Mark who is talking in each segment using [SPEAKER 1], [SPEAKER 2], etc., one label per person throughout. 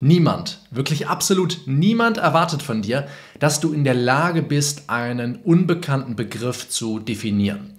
[SPEAKER 1] Niemand, wirklich absolut niemand erwartet von dir, dass du in der Lage bist, einen unbekannten Begriff zu definieren.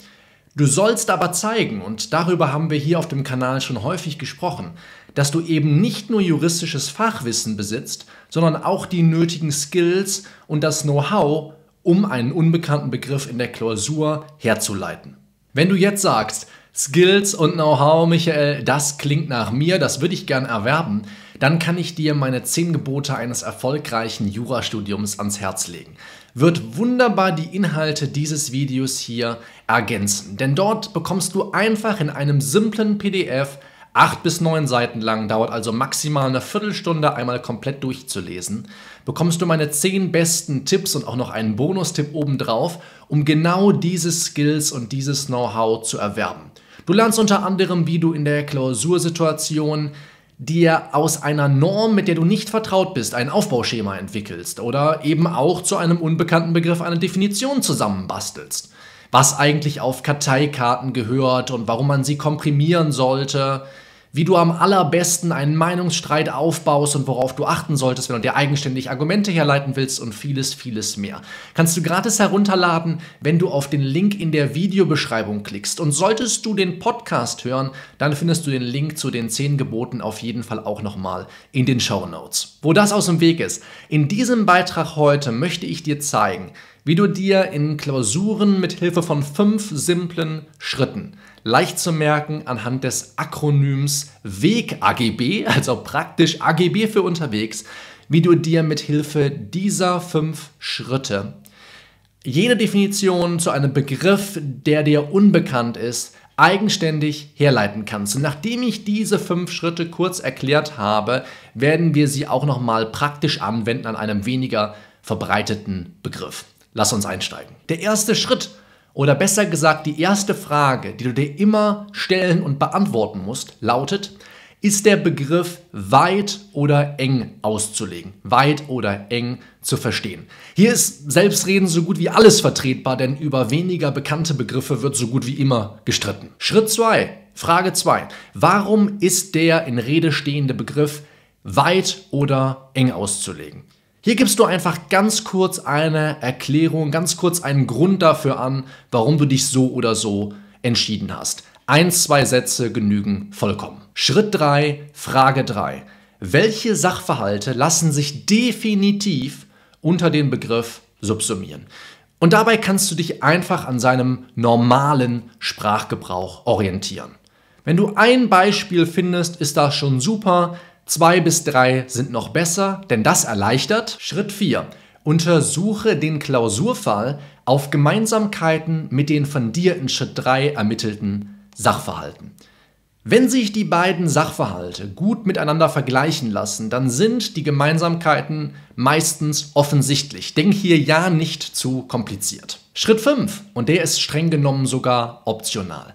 [SPEAKER 1] Du sollst aber zeigen, und darüber haben wir hier auf dem Kanal schon häufig gesprochen, dass du eben nicht nur juristisches Fachwissen besitzt, sondern auch die nötigen Skills und das Know-how, um einen unbekannten Begriff in der Klausur herzuleiten. Wenn du jetzt sagst, Skills und Know-how, Michael, das klingt nach mir, das würde ich gern erwerben, dann kann ich dir meine 10 Gebote eines erfolgreichen Jurastudiums ans Herz legen. Wird wunderbar die Inhalte dieses Videos hier ergänzen, denn dort bekommst du einfach in einem simplen PDF acht bis neun Seiten lang, dauert also maximal eine Viertelstunde einmal komplett durchzulesen, bekommst du meine zehn besten Tipps und auch noch einen Bonustipp obendrauf, um genau diese Skills und dieses Know-how zu erwerben. Du lernst unter anderem, wie du in der Klausursituation dir aus einer Norm, mit der du nicht vertraut bist, ein Aufbauschema entwickelst oder eben auch zu einem unbekannten Begriff eine Definition zusammenbastelst. Was eigentlich auf Karteikarten gehört und warum man sie komprimieren sollte, wie du am allerbesten einen Meinungsstreit aufbaust und worauf du achten solltest, wenn du dir eigenständig Argumente herleiten willst und vieles, vieles mehr. Kannst du gratis herunterladen, wenn du auf den Link in der Videobeschreibung klickst. Und solltest du den Podcast hören, dann findest du den Link zu den 10 Geboten auf jeden Fall auch nochmal in den Show Notes. Wo das aus dem Weg ist, in diesem Beitrag heute möchte ich dir zeigen, wie du dir in Klausuren mit Hilfe von fünf simplen Schritten leicht zu merken anhand des Akronyms WEG AGB, also praktisch AGB für unterwegs, wie du dir mit Hilfe dieser fünf Schritte jede Definition zu einem Begriff, der dir unbekannt ist, eigenständig herleiten kannst. Und nachdem ich diese fünf Schritte kurz erklärt habe, werden wir sie auch nochmal praktisch anwenden an einem weniger verbreiteten Begriff. Lass uns einsteigen. Der erste Schritt oder besser gesagt die erste Frage, die du dir immer stellen und beantworten musst, lautet, ist der Begriff weit oder eng auszulegen, weit oder eng zu verstehen. Hier ist Selbstreden so gut wie alles vertretbar, denn über weniger bekannte Begriffe wird so gut wie immer gestritten. Schritt 2, Frage 2. Warum ist der in Rede stehende Begriff weit oder eng auszulegen? Hier gibst du einfach ganz kurz eine Erklärung, ganz kurz einen Grund dafür an, warum du dich so oder so entschieden hast. Ein, zwei Sätze genügen vollkommen. Schritt 3, Frage 3. Welche Sachverhalte lassen sich definitiv unter den Begriff subsumieren? Und dabei kannst du dich einfach an seinem normalen Sprachgebrauch orientieren. Wenn du ein Beispiel findest, ist das schon super. Zwei bis drei sind noch besser, denn das erleichtert. Schritt 4. Untersuche den Klausurfall auf Gemeinsamkeiten mit den von dir in Schritt 3 ermittelten Sachverhalten. Wenn sich die beiden Sachverhalte gut miteinander vergleichen lassen, dann sind die Gemeinsamkeiten meistens offensichtlich. Denk hier ja nicht zu kompliziert. Schritt 5, und der ist streng genommen sogar optional.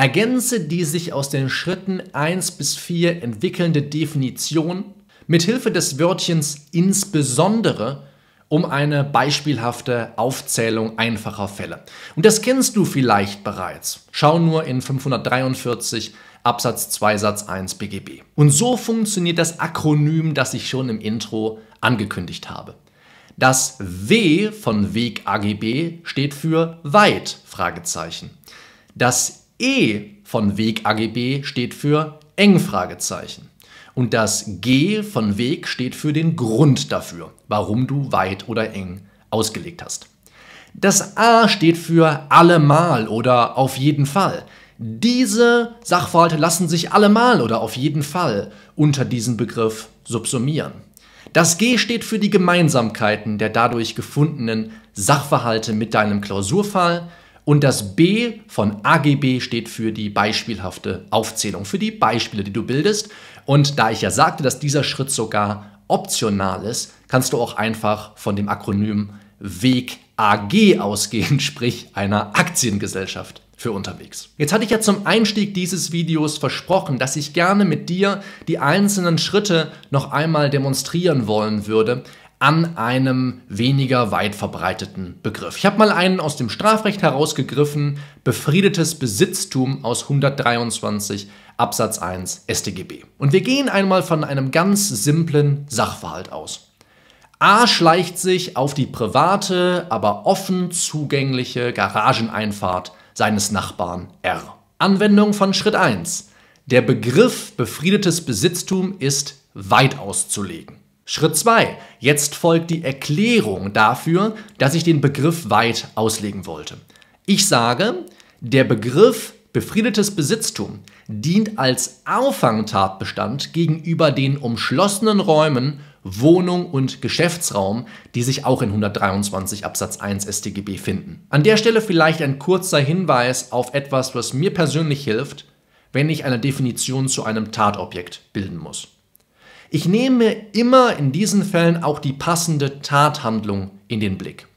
[SPEAKER 1] Ergänze die sich aus den Schritten 1 bis 4 entwickelnde Definition mit Hilfe des Wörtchens insbesondere um eine beispielhafte Aufzählung einfacher Fälle. Und das kennst du vielleicht bereits. Schau nur in 543 Absatz 2 Satz 1 BGB. Und so funktioniert das Akronym, das ich schon im Intro angekündigt habe. Das W von Weg AGB steht für weit Fragezeichen. Das E von Weg AGB steht für eng. Und das G von Weg steht für den Grund dafür, warum du weit oder eng ausgelegt hast. Das A steht für allemal oder auf jeden Fall. Diese Sachverhalte lassen sich allemal oder auf jeden Fall unter diesen Begriff subsumieren. Das G steht für die Gemeinsamkeiten der dadurch gefundenen Sachverhalte mit deinem Klausurfall und das B von AGB steht für die beispielhafte Aufzählung, für die Beispiele, die du bildest. Und da ich ja sagte, dass dieser Schritt sogar optional ist, kannst du auch einfach von dem Akronym WEG AG ausgehen, sprich einer Aktiengesellschaft für unterwegs. Jetzt hatte ich ja zum Einstieg dieses Videos versprochen, dass ich gerne mit dir die einzelnen Schritte noch einmal demonstrieren wollen würde, an einem weniger weit verbreiteten Begriff. Ich habe mal einen aus dem Strafrecht herausgegriffen, befriedetes Besitztum aus 123 Absatz 1 StGB. Und wir gehen einmal von einem ganz simplen Sachverhalt aus. A schleicht sich auf die private, aber offen zugängliche Garageneinfahrt seines Nachbarn R. Anwendung von Schritt 1. Der Begriff befriedetes Besitztum ist weit auszulegen. Schritt 2. Jetzt folgt die Erklärung dafür, dass ich den Begriff weit auslegen wollte. Ich sage, der Begriff befriedetes Besitztum dient als Auffangtatbestand gegenüber den umschlossenen Räumen Wohnung und Geschäftsraum, die sich auch in 123 Absatz 1 StGB finden. An der Stelle vielleicht ein kurzer Hinweis auf etwas, was mir persönlich hilft, wenn ich eine Definition zu einem Tatobjekt bilden muss. Ich nehme immer in diesen Fällen auch die passende Tathandlung in den Blick.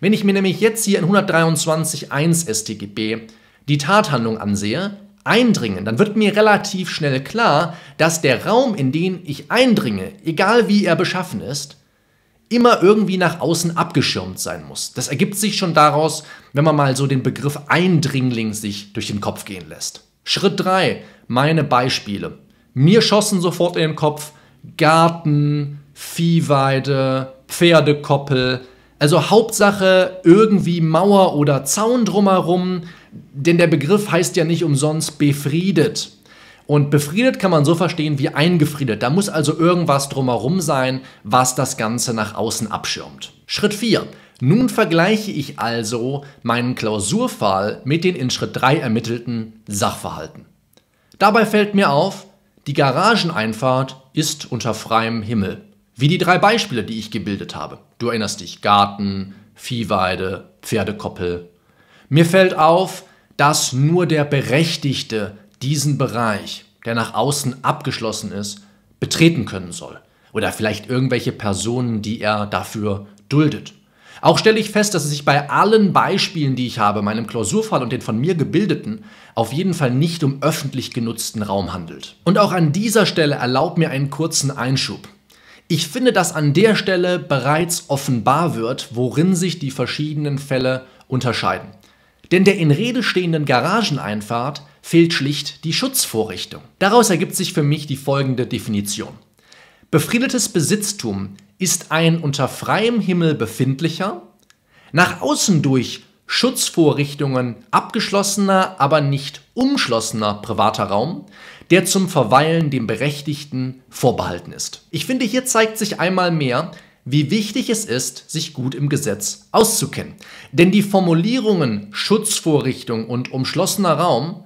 [SPEAKER 1] Wenn ich mir nämlich jetzt hier in 123.1 StGB die Tathandlung ansehe, eindringen, dann wird mir relativ schnell klar, dass der Raum, in den ich eindringe, egal wie er beschaffen ist, immer irgendwie nach außen abgeschirmt sein muss. Das ergibt sich schon daraus, wenn man mal so den Begriff Eindringling sich durch den Kopf gehen lässt. Schritt 3, meine Beispiele. Mir schossen sofort in den Kopf Garten, Viehweide, Pferdekoppel. Also Hauptsache irgendwie Mauer oder Zaun drumherum, denn der Begriff heißt ja nicht umsonst befriedet. Und befriedet kann man so verstehen wie eingefriedet. Da muss also irgendwas drumherum sein, was das Ganze nach außen abschirmt. Schritt 4. Nun vergleiche ich also meinen Klausurfall mit den in Schritt 3 ermittelten Sachverhalten. Dabei fällt mir auf, die Garageneinfahrt ist unter freiem Himmel. Wie die drei Beispiele, die ich gebildet habe. Du erinnerst dich, Garten, Viehweide, Pferdekoppel. Mir fällt auf, dass nur der Berechtigte diesen Bereich, der nach außen abgeschlossen ist, betreten können soll. Oder vielleicht irgendwelche Personen, die er dafür duldet. Auch stelle ich fest, dass es sich bei allen Beispielen, die ich habe, meinem Klausurfall und den von mir gebildeten, auf jeden Fall nicht um öffentlich genutzten Raum handelt. Und auch an dieser Stelle erlaubt mir einen kurzen Einschub. Ich finde, dass an der Stelle bereits offenbar wird, worin sich die verschiedenen Fälle unterscheiden. Denn der in Rede stehenden Garageneinfahrt fehlt schlicht die Schutzvorrichtung. Daraus ergibt sich für mich die folgende Definition. Befriedetes Besitztum ist ein unter freiem Himmel befindlicher, nach außen durch Schutzvorrichtungen abgeschlossener, aber nicht umschlossener privater Raum, der zum Verweilen dem Berechtigten vorbehalten ist. Ich finde, hier zeigt sich einmal mehr, wie wichtig es ist, sich gut im Gesetz auszukennen. Denn die Formulierungen Schutzvorrichtung und umschlossener Raum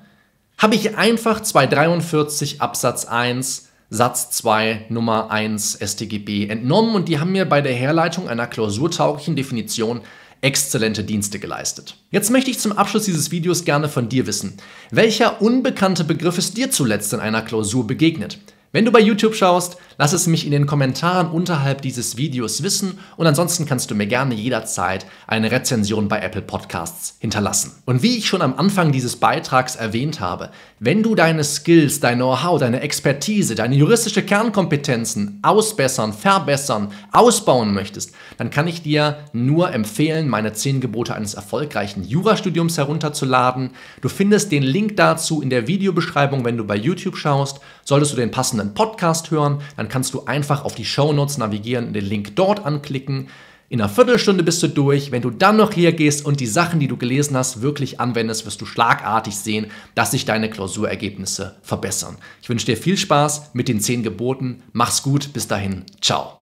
[SPEAKER 1] habe ich einfach 243 Absatz 1 Satz 2 Nummer 1 StGB entnommen und die haben mir bei der Herleitung einer klausurtauglichen Definition exzellente Dienste geleistet. Jetzt möchte ich zum Abschluss dieses Videos gerne von dir wissen, welcher unbekannte Begriff ist dir zuletzt in einer Klausur begegnet? Wenn du bei YouTube schaust, lass es mich in den Kommentaren unterhalb dieses Videos wissen und ansonsten kannst du mir gerne jederzeit eine Rezension bei Apple Podcasts hinterlassen. Und wie ich schon am Anfang dieses Beitrags erwähnt habe, wenn du deine Skills, dein Know-how, deine Expertise, deine juristische Kernkompetenzen ausbessern, verbessern, ausbauen möchtest, dann kann ich dir nur empfehlen, meine 10 Gebote eines erfolgreichen Jurastudiums herunterzuladen. Du findest den Link dazu in der Videobeschreibung, wenn du bei YouTube schaust. Solltest du den passenden Podcast hören, dann kannst du einfach auf die Show Notes navigieren, den Link dort anklicken. In einer Viertelstunde bist du durch. Wenn du dann noch hier gehst und die Sachen, die du gelesen hast, wirklich anwendest, wirst du schlagartig sehen, dass sich deine Klausurergebnisse verbessern. Ich wünsche dir viel Spaß mit den zehn Geboten. Mach's gut. Bis dahin. Ciao.